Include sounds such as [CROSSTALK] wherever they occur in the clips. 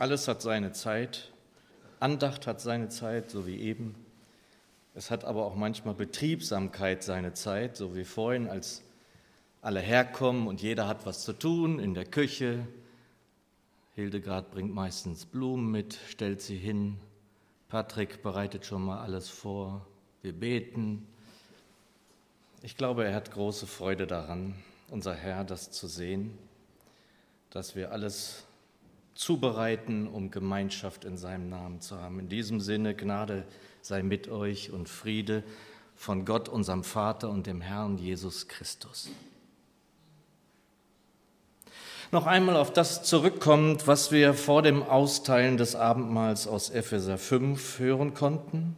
Alles hat seine Zeit. Andacht hat seine Zeit, so wie eben. Es hat aber auch manchmal Betriebsamkeit seine Zeit, so wie vorhin, als alle herkommen und jeder hat was zu tun in der Küche. Hildegard bringt meistens Blumen mit, stellt sie hin. Patrick bereitet schon mal alles vor. Wir beten. Ich glaube, er hat große Freude daran, unser Herr, das zu sehen, dass wir alles zubereiten, um Gemeinschaft in seinem Namen zu haben. In diesem Sinne, Gnade sei mit euch und Friede von Gott, unserem Vater und dem Herrn Jesus Christus. Noch einmal auf das zurückkommt, was wir vor dem Austeilen des Abendmahls aus Epheser 5 hören konnten.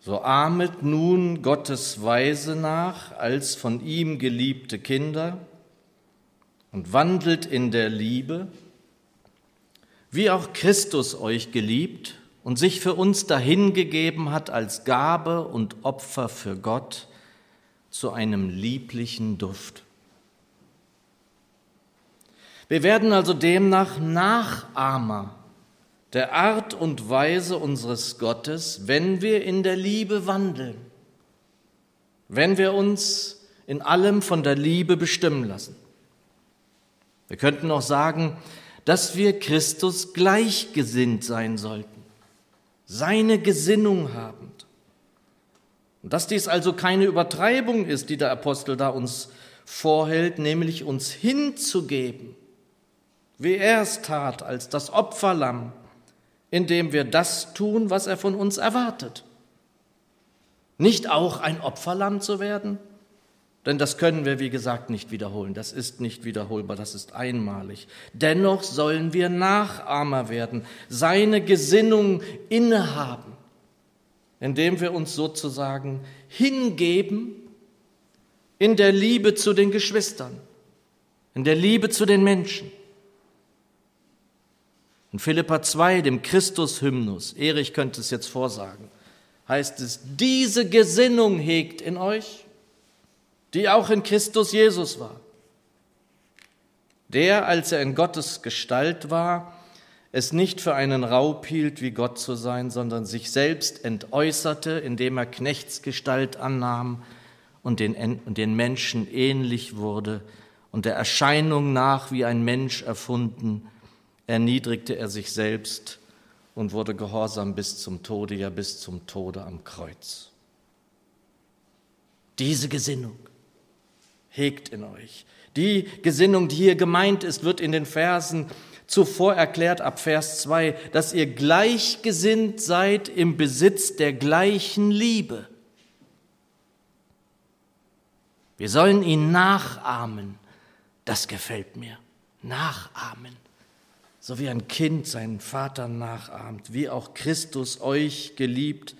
So ahmet nun Gottes Weise nach als von ihm geliebte Kinder und wandelt in der Liebe, wie auch Christus euch geliebt und sich für uns dahingegeben hat als Gabe und Opfer für Gott zu einem lieblichen Duft. Wir werden also demnach Nachahmer der Art und Weise unseres Gottes, wenn wir in der Liebe wandeln, wenn wir uns in allem von der Liebe bestimmen lassen. Wir könnten auch sagen, dass wir Christus gleichgesinnt sein sollten, seine Gesinnung habend. Und dass dies also keine Übertreibung ist, die der Apostel da uns vorhält, nämlich uns hinzugeben, wie er es tat, als das Opferlamm, indem wir das tun, was er von uns erwartet. Nicht auch ein Opferlamm zu werden, denn das können wir, wie gesagt, nicht wiederholen. Das ist nicht wiederholbar, das ist einmalig. Dennoch sollen wir Nachahmer werden, seine Gesinnung innehaben, indem wir uns sozusagen hingeben in der Liebe zu den Geschwistern, in der Liebe zu den Menschen. In Philippa 2, dem Christus-Hymnus, Erich könnte es jetzt vorsagen, heißt es, diese Gesinnung hegt in euch, die auch in Christus Jesus war. Der, als er in Gottes Gestalt war, es nicht für einen Raub hielt, wie Gott zu sein, sondern sich selbst entäußerte, indem er Knechtsgestalt annahm und den, und den Menschen ähnlich wurde und der Erscheinung nach wie ein Mensch erfunden, erniedrigte er sich selbst und wurde gehorsam bis zum Tode, ja bis zum Tode am Kreuz. Diese Gesinnung hegt in euch. Die Gesinnung, die hier gemeint ist, wird in den Versen zuvor erklärt, ab Vers 2, dass ihr gleichgesinnt seid im Besitz der gleichen Liebe. Wir sollen ihn nachahmen. Das gefällt mir. Nachahmen. So wie ein Kind seinen Vater nachahmt, wie auch Christus euch geliebt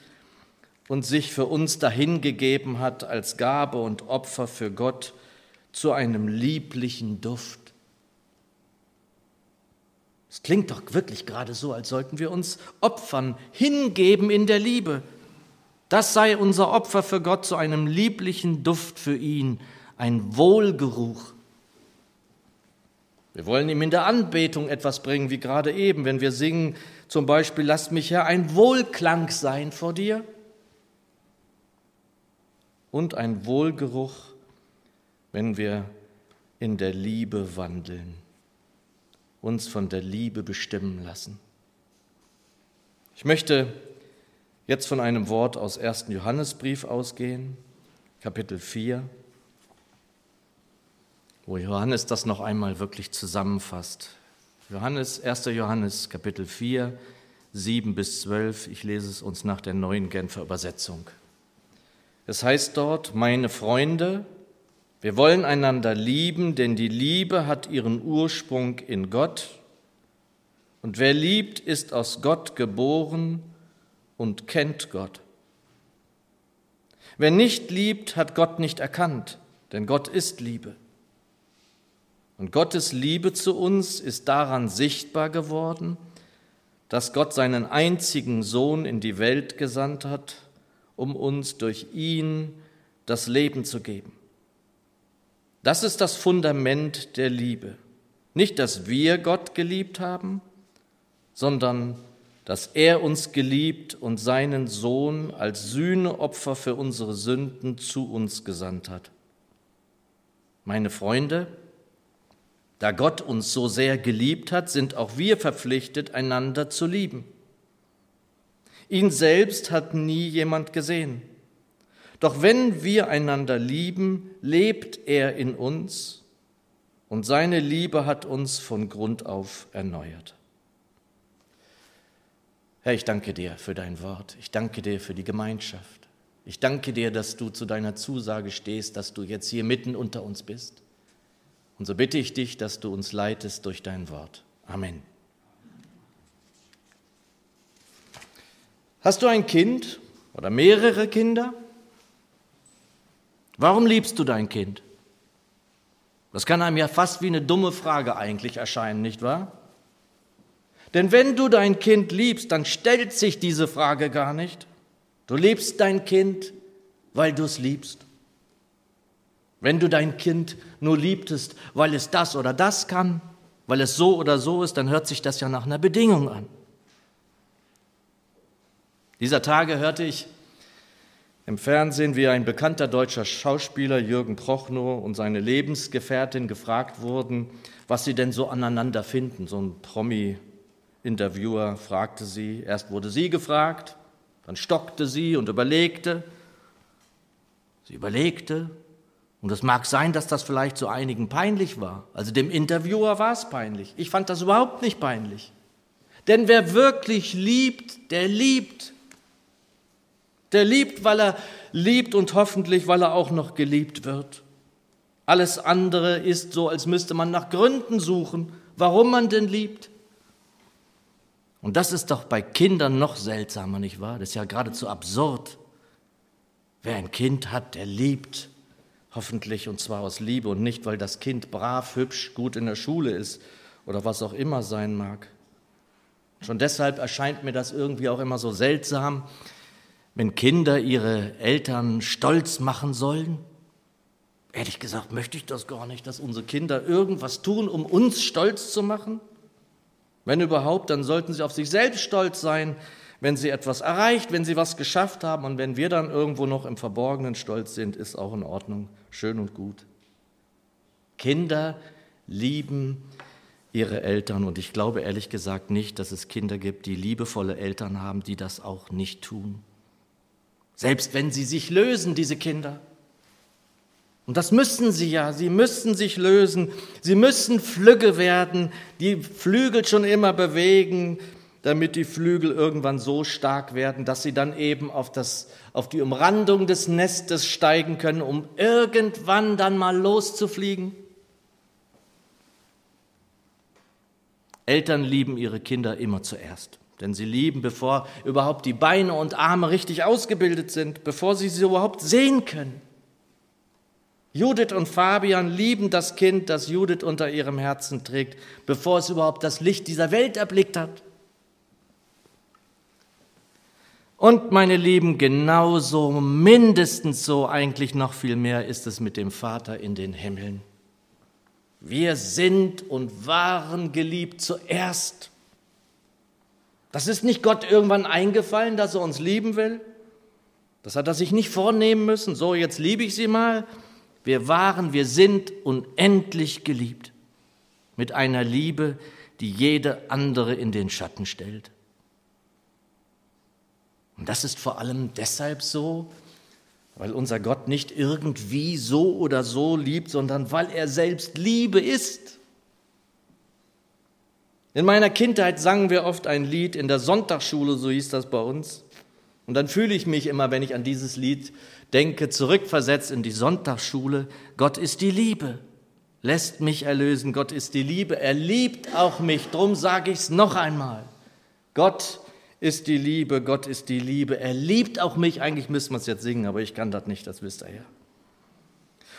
und sich für uns dahingegeben hat als Gabe und Opfer für Gott zu einem lieblichen Duft. Es klingt doch wirklich gerade so, als sollten wir uns opfern, hingeben in der Liebe. Das sei unser Opfer für Gott zu einem lieblichen Duft für ihn, ein Wohlgeruch. Wir wollen ihm in der Anbetung etwas bringen, wie gerade eben, wenn wir singen, zum Beispiel, lass mich Herr ein Wohlklang sein vor dir und ein Wohlgeruch wenn wir in der Liebe wandeln, uns von der Liebe bestimmen lassen. Ich möchte jetzt von einem Wort aus 1. Johannesbrief ausgehen, Kapitel 4, wo Johannes das noch einmal wirklich zusammenfasst. Johannes, 1. Johannes, Kapitel 4, 7 bis 12, ich lese es uns nach der neuen Genfer Übersetzung. Es heißt dort, meine Freunde, wir wollen einander lieben, denn die Liebe hat ihren Ursprung in Gott. Und wer liebt, ist aus Gott geboren und kennt Gott. Wer nicht liebt, hat Gott nicht erkannt, denn Gott ist Liebe. Und Gottes Liebe zu uns ist daran sichtbar geworden, dass Gott seinen einzigen Sohn in die Welt gesandt hat, um uns durch ihn das Leben zu geben. Das ist das Fundament der Liebe. Nicht, dass wir Gott geliebt haben, sondern dass er uns geliebt und seinen Sohn als Sühneopfer für unsere Sünden zu uns gesandt hat. Meine Freunde, da Gott uns so sehr geliebt hat, sind auch wir verpflichtet, einander zu lieben. Ihn selbst hat nie jemand gesehen. Doch wenn wir einander lieben, lebt er in uns und seine Liebe hat uns von Grund auf erneuert. Herr, ich danke dir für dein Wort. Ich danke dir für die Gemeinschaft. Ich danke dir, dass du zu deiner Zusage stehst, dass du jetzt hier mitten unter uns bist. Und so bitte ich dich, dass du uns leitest durch dein Wort. Amen. Hast du ein Kind oder mehrere Kinder? Warum liebst du dein Kind? Das kann einem ja fast wie eine dumme Frage eigentlich erscheinen, nicht wahr? Denn wenn du dein Kind liebst, dann stellt sich diese Frage gar nicht. Du liebst dein Kind, weil du es liebst. Wenn du dein Kind nur liebtest, weil es das oder das kann, weil es so oder so ist, dann hört sich das ja nach einer Bedingung an. Dieser Tage hörte ich im Fernsehen, wie ein bekannter deutscher Schauspieler Jürgen Prochnow und seine Lebensgefährtin gefragt wurden, was sie denn so aneinander finden, so ein Promi Interviewer fragte sie, erst wurde sie gefragt, dann stockte sie und überlegte. Sie überlegte, und es mag sein, dass das vielleicht zu einigen peinlich war. Also dem Interviewer war es peinlich. Ich fand das überhaupt nicht peinlich. Denn wer wirklich liebt, der liebt. Der liebt, weil er liebt und hoffentlich, weil er auch noch geliebt wird. Alles andere ist so, als müsste man nach Gründen suchen, warum man denn liebt. Und das ist doch bei Kindern noch seltsamer, nicht wahr? Das ist ja geradezu absurd. Wer ein Kind hat, der liebt, hoffentlich und zwar aus Liebe und nicht, weil das Kind brav, hübsch, gut in der Schule ist oder was auch immer sein mag. Schon deshalb erscheint mir das irgendwie auch immer so seltsam, wenn Kinder ihre Eltern stolz machen sollen. Ehrlich gesagt möchte ich das gar nicht, dass unsere Kinder irgendwas tun, um uns stolz zu machen. Wenn überhaupt, dann sollten sie auf sich selbst stolz sein, wenn sie etwas erreicht, wenn sie was geschafft haben. Und wenn wir dann irgendwo noch im Verborgenen stolz sind, ist auch in Ordnung, schön und gut. Kinder lieben ihre Eltern und ich glaube ehrlich gesagt nicht, dass es Kinder gibt, die liebevolle Eltern haben, die das auch nicht tun. Selbst wenn sie sich lösen, diese Kinder. Und das müssen sie ja, sie müssen sich lösen, sie müssen Flügge werden, die Flügel schon immer bewegen, damit die Flügel irgendwann so stark werden, dass sie dann eben auf, das, auf die Umrandung des Nestes steigen können, um irgendwann dann mal loszufliegen. Eltern lieben ihre Kinder immer zuerst, denn sie lieben, bevor überhaupt die Beine und Arme richtig ausgebildet sind, bevor sie sie überhaupt sehen können. Judith und Fabian lieben das Kind, das Judith unter ihrem Herzen trägt, bevor es überhaupt das Licht dieser Welt erblickt hat. Und meine Lieben, genauso, mindestens so, eigentlich noch viel mehr ist es mit dem Vater in den Himmeln. Wir sind und waren geliebt zuerst. Das ist nicht Gott irgendwann eingefallen, dass er uns lieben will. Das hat er sich nicht vornehmen müssen. So, jetzt liebe ich sie mal. Wir waren, wir sind unendlich geliebt mit einer Liebe, die jede andere in den Schatten stellt. Und das ist vor allem deshalb so, weil unser Gott nicht irgendwie so oder so liebt, sondern weil er selbst Liebe ist. In meiner Kindheit sangen wir oft ein Lied in der Sonntagsschule, so hieß das bei uns. Und dann fühle ich mich immer, wenn ich an dieses Lied denke, zurückversetzt in die Sonntagsschule. Gott ist die Liebe, lässt mich erlösen. Gott ist die Liebe, er liebt auch mich. Drum sage ich es noch einmal. Gott ist die Liebe, Gott ist die Liebe. Er liebt auch mich. Eigentlich müsste man es jetzt singen, aber ich kann das nicht, das wisst ihr ja.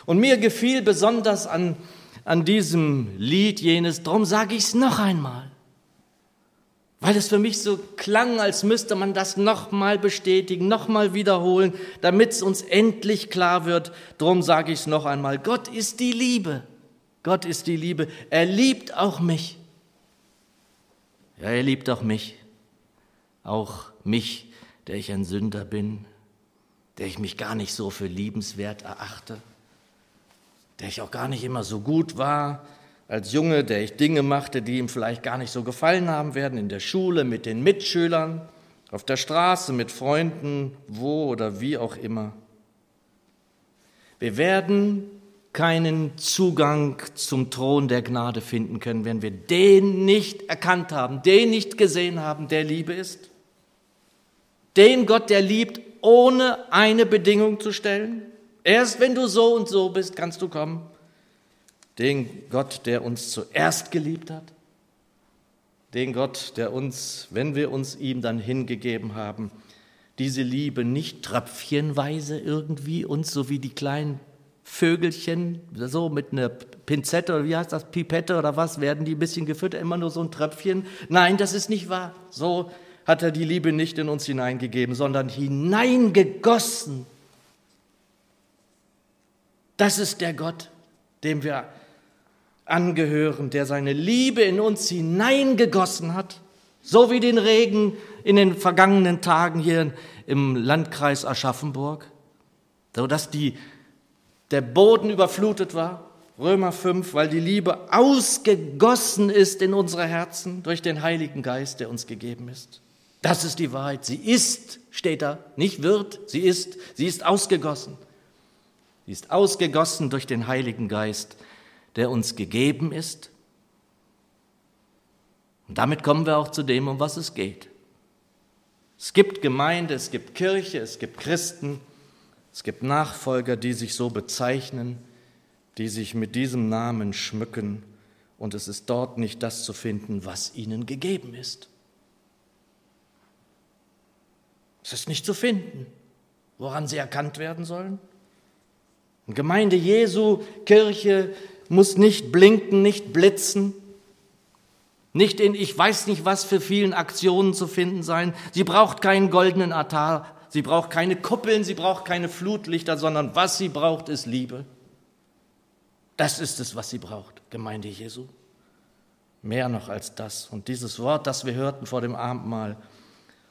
Und mir gefiel besonders an, an diesem Lied jenes, drum sage ich es noch einmal weil es für mich so klang, als müsste man das nochmal bestätigen, nochmal wiederholen, damit es uns endlich klar wird. Drum sage ich es noch einmal, Gott ist die Liebe. Gott ist die Liebe. Er liebt auch mich. Ja, er liebt auch mich, auch mich, der ich ein Sünder bin, der ich mich gar nicht so für liebenswert erachte, der ich auch gar nicht immer so gut war als Junge, der ich Dinge machte, die ihm vielleicht gar nicht so gefallen haben werden, in der Schule, mit den Mitschülern, auf der Straße, mit Freunden, wo oder wie auch immer. Wir werden keinen Zugang zum Thron der Gnade finden können, wenn wir den nicht erkannt haben, den nicht gesehen haben, der Liebe ist. Den Gott, der liebt, ohne eine Bedingung zu stellen. Erst wenn du so und so bist, kannst du kommen. Den Gott, der uns zuerst geliebt hat. Den Gott, der uns, wenn wir uns ihm dann hingegeben haben, diese Liebe nicht tröpfchenweise irgendwie uns so wie die kleinen Vögelchen, so mit einer Pinzette oder wie heißt das, Pipette oder was, werden die ein bisschen gefüttert, immer nur so ein Tröpfchen. Nein, das ist nicht wahr. So hat er die Liebe nicht in uns hineingegeben, sondern hineingegossen. Das ist der Gott, dem wir angehören, der seine Liebe in uns hineingegossen hat, so wie den Regen in den vergangenen Tagen hier im Landkreis Aschaffenburg, sodass die der Boden überflutet war. Römer 5, weil die Liebe ausgegossen ist in unsere Herzen durch den Heiligen Geist, der uns gegeben ist. Das ist die Wahrheit. Sie ist, steht da, nicht wird, sie ist, sie ist ausgegossen. Sie ist ausgegossen durch den Heiligen Geist, der uns gegeben ist. Und damit kommen wir auch zu dem, um was es geht. Es gibt Gemeinde, es gibt Kirche, es gibt Christen, es gibt Nachfolger, die sich so bezeichnen, die sich mit diesem Namen schmücken, und es ist dort nicht das zu finden, was ihnen gegeben ist. Es ist nicht zu finden, woran sie erkannt werden sollen. Gemeinde Jesu, Kirche muss nicht blinken, nicht blitzen, nicht in ich weiß nicht was für vielen Aktionen zu finden sein. Sie braucht keinen goldenen Altar, sie braucht keine Kuppeln, sie braucht keine Flutlichter, sondern was sie braucht, ist Liebe. Das ist es, was sie braucht, Gemeinde Jesu. Mehr noch als das. Und dieses Wort, das wir hörten vor dem Abendmahl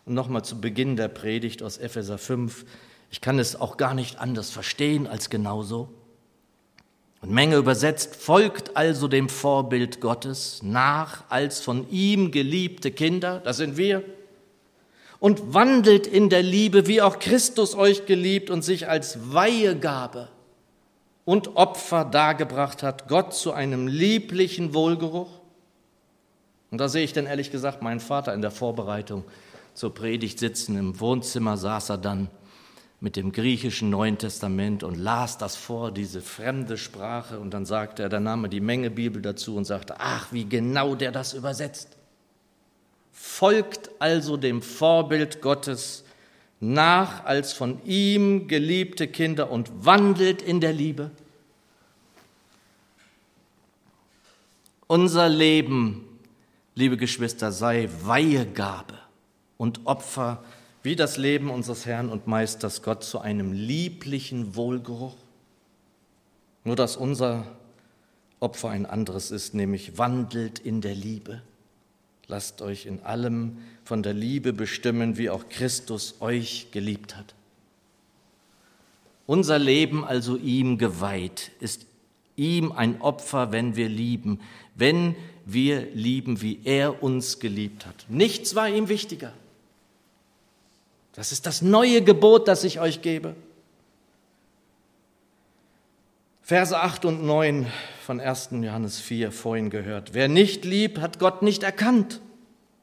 und nochmal zu Beginn der Predigt aus Epheser 5, ich kann es auch gar nicht anders verstehen als genauso. Und Menge übersetzt, folgt also dem Vorbild Gottes nach als von ihm geliebte Kinder, das sind wir, und wandelt in der Liebe, wie auch Christus euch geliebt und sich als Weihegabe und Opfer dargebracht hat, Gott zu einem lieblichen Wohlgeruch. Und da sehe ich dann ehrlich gesagt meinen Vater in der Vorbereitung zur Predigt sitzen. Im Wohnzimmer saß er dann mit dem griechischen Neuen Testament und las das vor, diese fremde Sprache. Und dann sagte er, dann nahm er die Menge Bibel dazu und sagte, ach, wie genau der das übersetzt. Folgt also dem Vorbild Gottes nach als von ihm geliebte Kinder und wandelt in der Liebe. Unser Leben, liebe Geschwister, sei Weihegabe und Opfer wie das Leben unseres Herrn und Meisters Gott zu einem lieblichen Wohlgeruch. Nur dass unser Opfer ein anderes ist, nämlich wandelt in der Liebe. Lasst euch in allem von der Liebe bestimmen, wie auch Christus euch geliebt hat. Unser Leben also ihm geweiht, ist ihm ein Opfer, wenn wir lieben, wenn wir lieben, wie er uns geliebt hat. Nichts war ihm wichtiger. Das ist das neue Gebot, das ich euch gebe. Verse 8 und 9 von 1. Johannes 4 vorhin gehört. Wer nicht liebt, hat Gott nicht erkannt,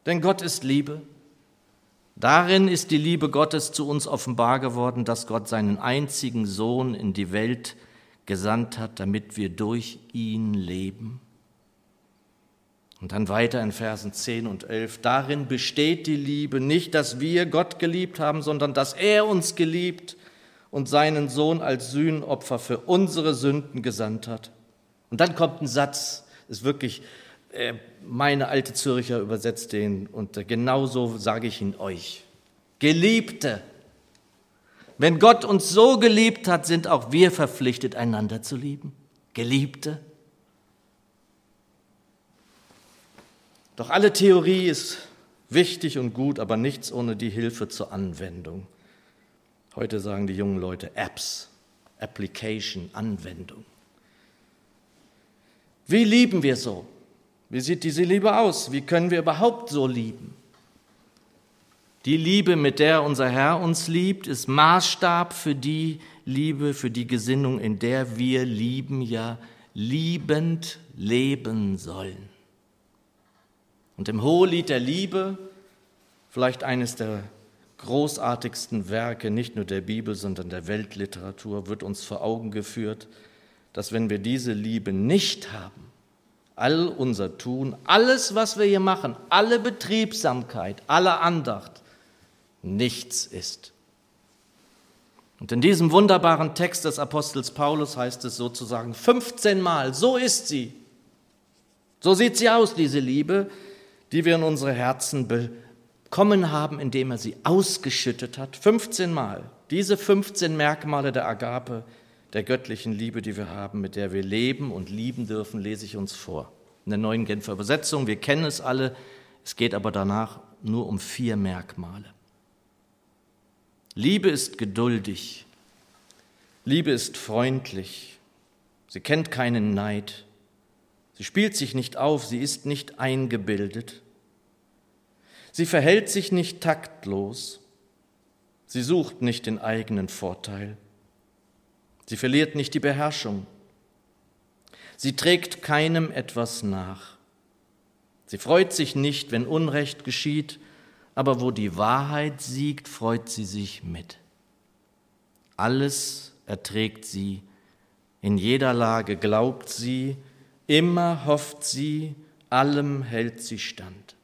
denn Gott ist Liebe. Darin ist die Liebe Gottes zu uns offenbar geworden, dass Gott seinen einzigen Sohn in die Welt gesandt hat, damit wir durch ihn leben. Und dann weiter in Versen 10 und 11. Darin besteht die Liebe, nicht, dass wir Gott geliebt haben, sondern dass er uns geliebt und seinen Sohn als Sühnopfer für unsere Sünden gesandt hat. Und dann kommt ein Satz, ist wirklich, äh, meine alte Zürcher übersetzt den und genauso sage ich ihn euch. Geliebte, wenn Gott uns so geliebt hat, sind auch wir verpflichtet, einander zu lieben. Geliebte. Doch alle Theorie ist wichtig und gut, aber nichts ohne die Hilfe zur Anwendung. Heute sagen die jungen Leute Apps, Application, Anwendung. Wie lieben wir so? Wie sieht diese Liebe aus? Wie können wir überhaupt so lieben? Die Liebe, mit der unser Herr uns liebt, ist Maßstab für die Liebe, für die Gesinnung, in der wir lieben, ja liebend leben sollen. Und im Hohelied der Liebe, vielleicht eines der großartigsten Werke nicht nur der Bibel, sondern der Weltliteratur, wird uns vor Augen geführt, dass wenn wir diese Liebe nicht haben, all unser Tun, alles, was wir hier machen, alle Betriebsamkeit, alle Andacht, nichts ist. Und in diesem wunderbaren Text des Apostels Paulus heißt es sozusagen 15 Mal, so ist sie. So sieht sie aus, diese Liebe, die wir in unsere Herzen bekommen haben, indem er sie ausgeschüttet hat. 15 Mal. Diese 15 Merkmale der Agape, der göttlichen Liebe, die wir haben, mit der wir leben und lieben dürfen, lese ich uns vor. In der neuen Genfer Übersetzung, wir kennen es alle, es geht aber danach nur um vier Merkmale. Liebe ist geduldig, Liebe ist freundlich, sie kennt keinen Neid, sie spielt sich nicht auf, sie ist nicht eingebildet, sie verhält sich nicht taktlos, sie sucht nicht den eigenen Vorteil. Sie verliert nicht die Beherrschung. Sie trägt keinem etwas nach. Sie freut sich nicht, wenn Unrecht geschieht, aber wo die Wahrheit siegt, freut sie sich mit. Alles erträgt sie, in jeder Lage glaubt sie, immer hofft sie, allem hält sie stand.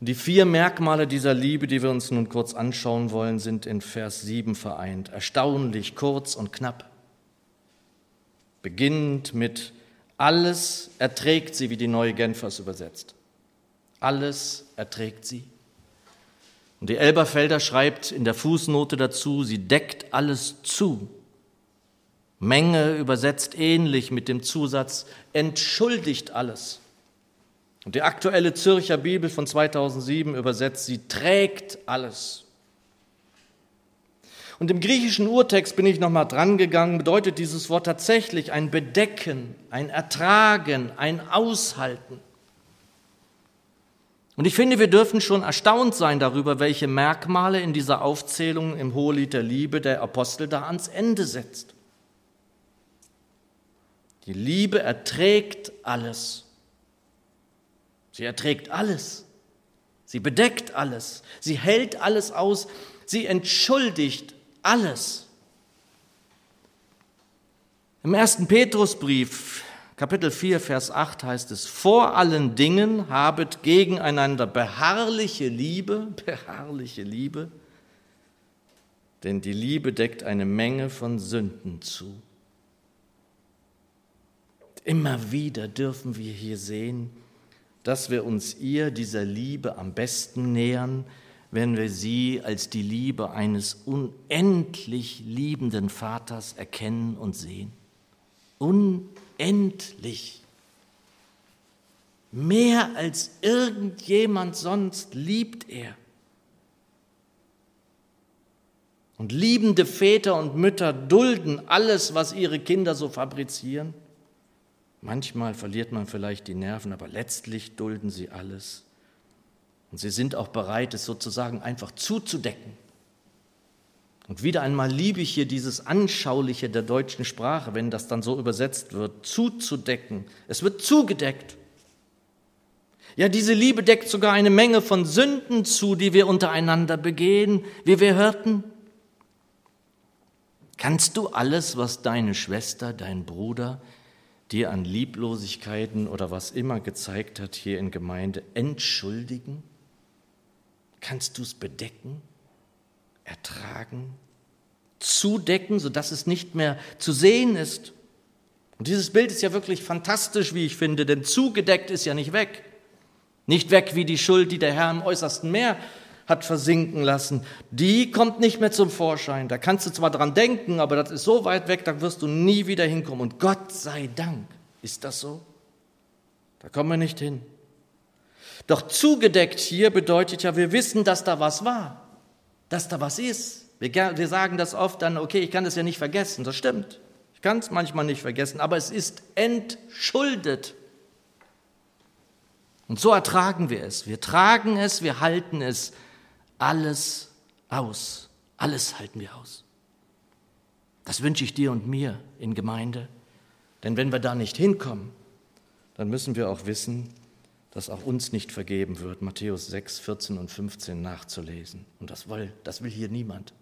Und die vier Merkmale dieser Liebe, die wir uns nun kurz anschauen wollen, sind in Vers 7 vereint. Erstaunlich, kurz und knapp. Beginnend mit alles erträgt sie, wie die neue Genfers übersetzt. Alles erträgt sie. Und die Elberfelder schreibt in der Fußnote dazu, sie deckt alles zu. Menge übersetzt ähnlich mit dem Zusatz entschuldigt alles. Und die aktuelle Zürcher Bibel von 2007 übersetzt, sie trägt alles. Und im griechischen Urtext bin ich nochmal dran gegangen, bedeutet dieses Wort tatsächlich ein Bedecken, ein Ertragen, ein Aushalten. Und ich finde, wir dürfen schon erstaunt sein darüber, welche Merkmale in dieser Aufzählung im Hohelied der Liebe der Apostel da ans Ende setzt. Die Liebe erträgt alles. Sie erträgt alles. Sie bedeckt alles. Sie hält alles aus. Sie entschuldigt alles. Im ersten Petrusbrief, Kapitel 4, Vers 8 heißt es, vor allen Dingen habet gegeneinander beharrliche Liebe, [LAUGHS] beharrliche Liebe, denn die Liebe deckt eine Menge von Sünden zu. Immer wieder dürfen wir hier sehen, dass wir uns ihr, dieser Liebe, am besten nähern, wenn wir sie als die Liebe eines unendlich liebenden Vaters erkennen und sehen. Unendlich. Mehr als irgendjemand sonst liebt er. Und liebende Väter und Mütter dulden alles, was ihre Kinder so fabrizieren. Manchmal verliert man vielleicht die Nerven, aber letztlich dulden sie alles. Und sie sind auch bereit, es sozusagen einfach zuzudecken. Und wieder einmal liebe ich hier dieses Anschauliche der deutschen Sprache, wenn das dann so übersetzt wird, zuzudecken. Es wird zugedeckt. Ja, diese Liebe deckt sogar eine Menge von Sünden zu, die wir untereinander begehen, wie wir hörten. Kannst du alles, was deine Schwester, dein Bruder, dir an Lieblosigkeiten oder was immer gezeigt hat hier in Gemeinde, entschuldigen? Kannst du es bedecken, ertragen, zudecken, sodass es nicht mehr zu sehen ist? Und dieses Bild ist ja wirklich fantastisch, wie ich finde, denn zugedeckt ist ja nicht weg. Nicht weg wie die Schuld, die der Herr im äußersten Meer hat versinken lassen, die kommt nicht mehr zum Vorschein. Da kannst du zwar dran denken, aber das ist so weit weg, da wirst du nie wieder hinkommen. Und Gott sei Dank ist das so. Da kommen wir nicht hin. Doch zugedeckt hier bedeutet ja, wir wissen, dass da was war, dass da was ist. Wir, wir sagen das oft dann, okay, ich kann das ja nicht vergessen, das stimmt. Ich kann es manchmal nicht vergessen, aber es ist entschuldet. Und so ertragen wir es. Wir tragen es, wir halten es alles aus. Alles halten wir aus. Das wünsche ich dir und mir in Gemeinde. Denn wenn wir da nicht hinkommen, dann müssen wir auch wissen, dass auch uns nicht vergeben wird, Matthäus 6, 14 und 15 nachzulesen. Und das will, das will hier niemand.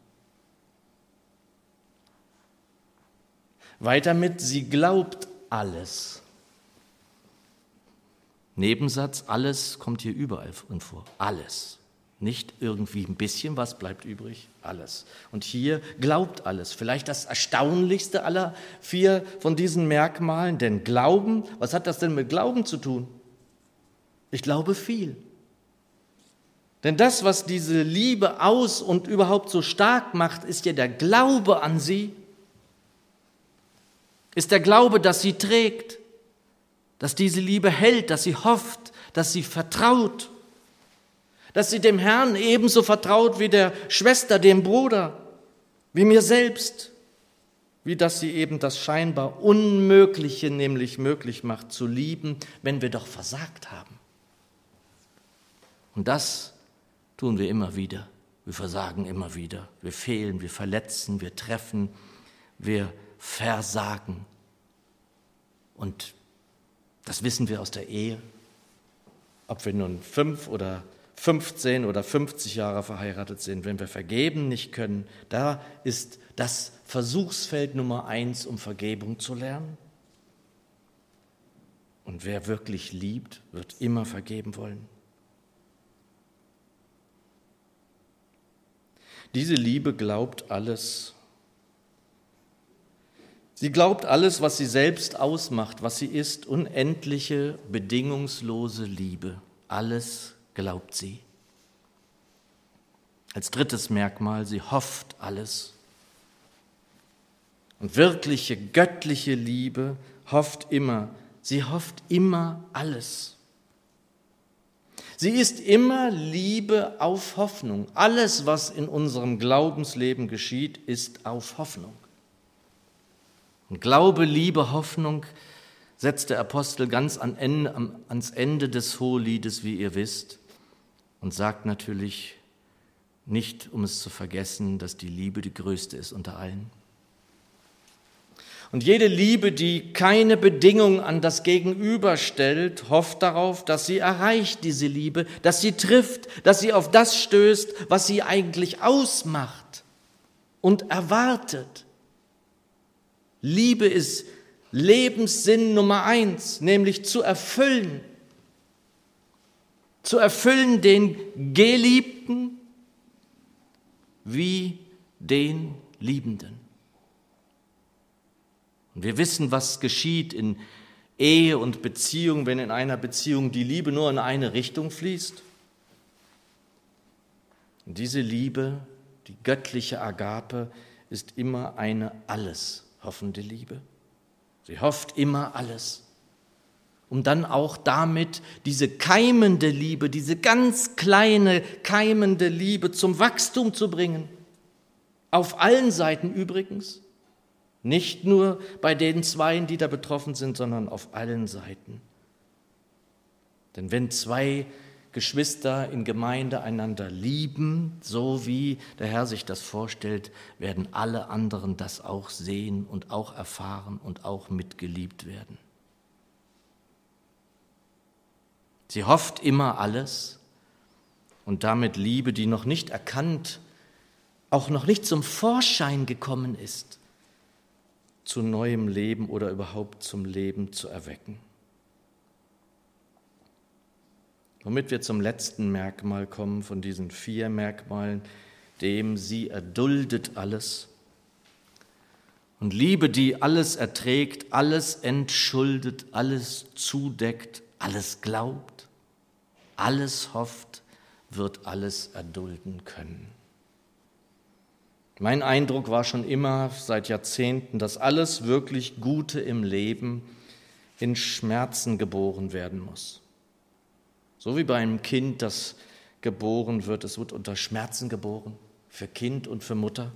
Weiter mit, sie glaubt alles. Nebensatz, alles kommt hier überall vor. Alles. Nicht irgendwie ein bisschen, was bleibt übrig? Alles. Und hier glaubt alles. Vielleicht das erstaunlichste aller vier von diesen Merkmalen, denn Glauben, was hat das denn mit Glauben zu tun? Ich glaube viel. Denn das, was diese Liebe aus und überhaupt so stark macht, ist ja der Glaube an sie, ist der Glaube, dass sie trägt, dass diese Liebe hält, dass sie hofft, dass sie vertraut, dass sie dem Herrn ebenso vertraut wie der Schwester, dem Bruder, wie mir selbst, wie dass sie eben das scheinbar Unmögliche nämlich möglich macht zu lieben, wenn wir doch versagt haben. Und das tun wir immer wieder. Wir versagen immer wieder. Wir fehlen, wir verletzen, wir treffen, wir versagen. Und das wissen wir aus der Ehe. Ob wir nun fünf oder 15 oder 50 Jahre verheiratet sind, wenn wir vergeben nicht können, da ist das Versuchsfeld Nummer eins, um Vergebung zu lernen. Und wer wirklich liebt, wird immer vergeben wollen. Diese Liebe glaubt alles. Sie glaubt alles, was sie selbst ausmacht, was sie ist, unendliche, bedingungslose Liebe. Alles glaubt sie. Als drittes Merkmal, sie hofft alles. Und wirkliche göttliche Liebe hofft immer, sie hofft immer alles. Sie ist immer Liebe auf Hoffnung. Alles, was in unserem Glaubensleben geschieht, ist auf Hoffnung. Und Glaube, Liebe, Hoffnung setzt der Apostel ganz ans Ende des Hoheliedes, wie ihr wisst, und sagt natürlich nicht, um es zu vergessen, dass die Liebe die größte ist unter allen. Und jede Liebe, die keine Bedingung an das Gegenüber stellt, hofft darauf, dass sie erreicht, diese Liebe, dass sie trifft, dass sie auf das stößt, was sie eigentlich ausmacht und erwartet. Liebe ist Lebenssinn Nummer eins, nämlich zu erfüllen. Zu erfüllen den Geliebten wie den Liebenden. Und wir wissen, was geschieht in Ehe und Beziehung, wenn in einer Beziehung die Liebe nur in eine Richtung fließt. Und diese Liebe, die göttliche Agape, ist immer eine alles hoffende Liebe. Sie hofft immer alles, um dann auch damit diese keimende Liebe, diese ganz kleine keimende Liebe zum Wachstum zu bringen. Auf allen Seiten übrigens. Nicht nur bei den Zweien, die da betroffen sind, sondern auf allen Seiten. Denn wenn zwei Geschwister in Gemeinde einander lieben, so wie der Herr sich das vorstellt, werden alle anderen das auch sehen und auch erfahren und auch mitgeliebt werden. Sie hofft immer alles und damit Liebe, die noch nicht erkannt, auch noch nicht zum Vorschein gekommen ist, zu neuem Leben oder überhaupt zum Leben zu erwecken. Womit wir zum letzten Merkmal kommen von diesen vier Merkmalen, dem sie erduldet alles. Und Liebe, die alles erträgt, alles entschuldet, alles zudeckt, alles glaubt, alles hofft, wird alles erdulden können. Mein Eindruck war schon immer seit Jahrzehnten, dass alles wirklich Gute im Leben in Schmerzen geboren werden muss. So wie bei einem Kind, das geboren wird, es wird unter Schmerzen geboren, für Kind und für Mutter.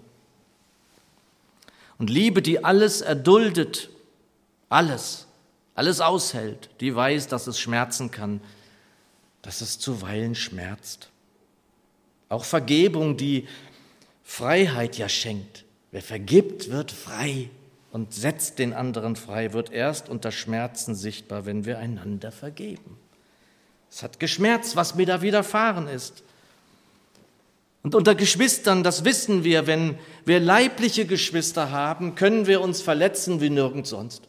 Und Liebe, die alles erduldet, alles, alles aushält, die weiß, dass es schmerzen kann, dass es zuweilen schmerzt. Auch Vergebung, die Freiheit ja schenkt. Wer vergibt, wird frei und setzt den anderen frei, wird erst unter Schmerzen sichtbar, wenn wir einander vergeben. Es hat geschmerzt, was mir da widerfahren ist. Und unter Geschwistern, das wissen wir, wenn wir leibliche Geschwister haben, können wir uns verletzen wie nirgends sonst.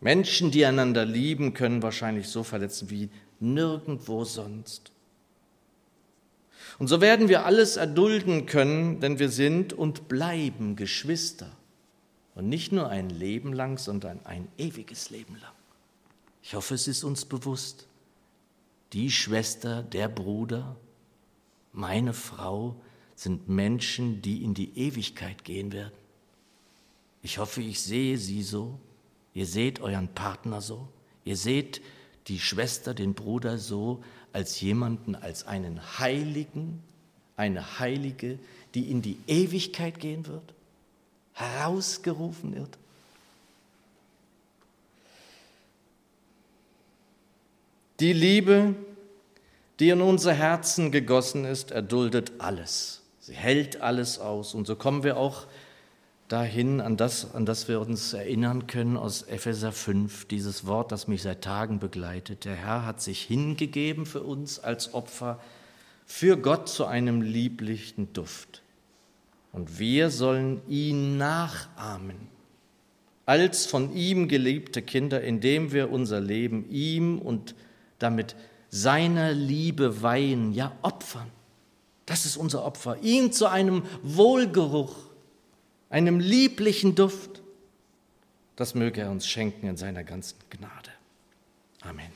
Menschen, die einander lieben, können wahrscheinlich so verletzen wie nirgendwo sonst. Und so werden wir alles erdulden können, denn wir sind und bleiben Geschwister. Und nicht nur ein Leben lang, sondern ein ewiges Leben lang. Ich hoffe, es ist uns bewusst. Die Schwester, der Bruder, meine Frau sind Menschen, die in die Ewigkeit gehen werden. Ich hoffe, ich sehe sie so. Ihr seht euren Partner so. Ihr seht die Schwester, den Bruder so als jemanden, als einen Heiligen, eine Heilige, die in die Ewigkeit gehen wird herausgerufen wird. Die Liebe, die in unser Herzen gegossen ist, erduldet alles. Sie hält alles aus. Und so kommen wir auch dahin, an das, an das wir uns erinnern können aus Epheser 5, dieses Wort, das mich seit Tagen begleitet. Der Herr hat sich hingegeben für uns als Opfer, für Gott zu einem lieblichen Duft. Und wir sollen ihn nachahmen, als von ihm geliebte Kinder, indem wir unser Leben ihm und damit seiner Liebe weihen, ja opfern. Das ist unser Opfer, ihn zu einem Wohlgeruch, einem lieblichen Duft. Das möge er uns schenken in seiner ganzen Gnade. Amen.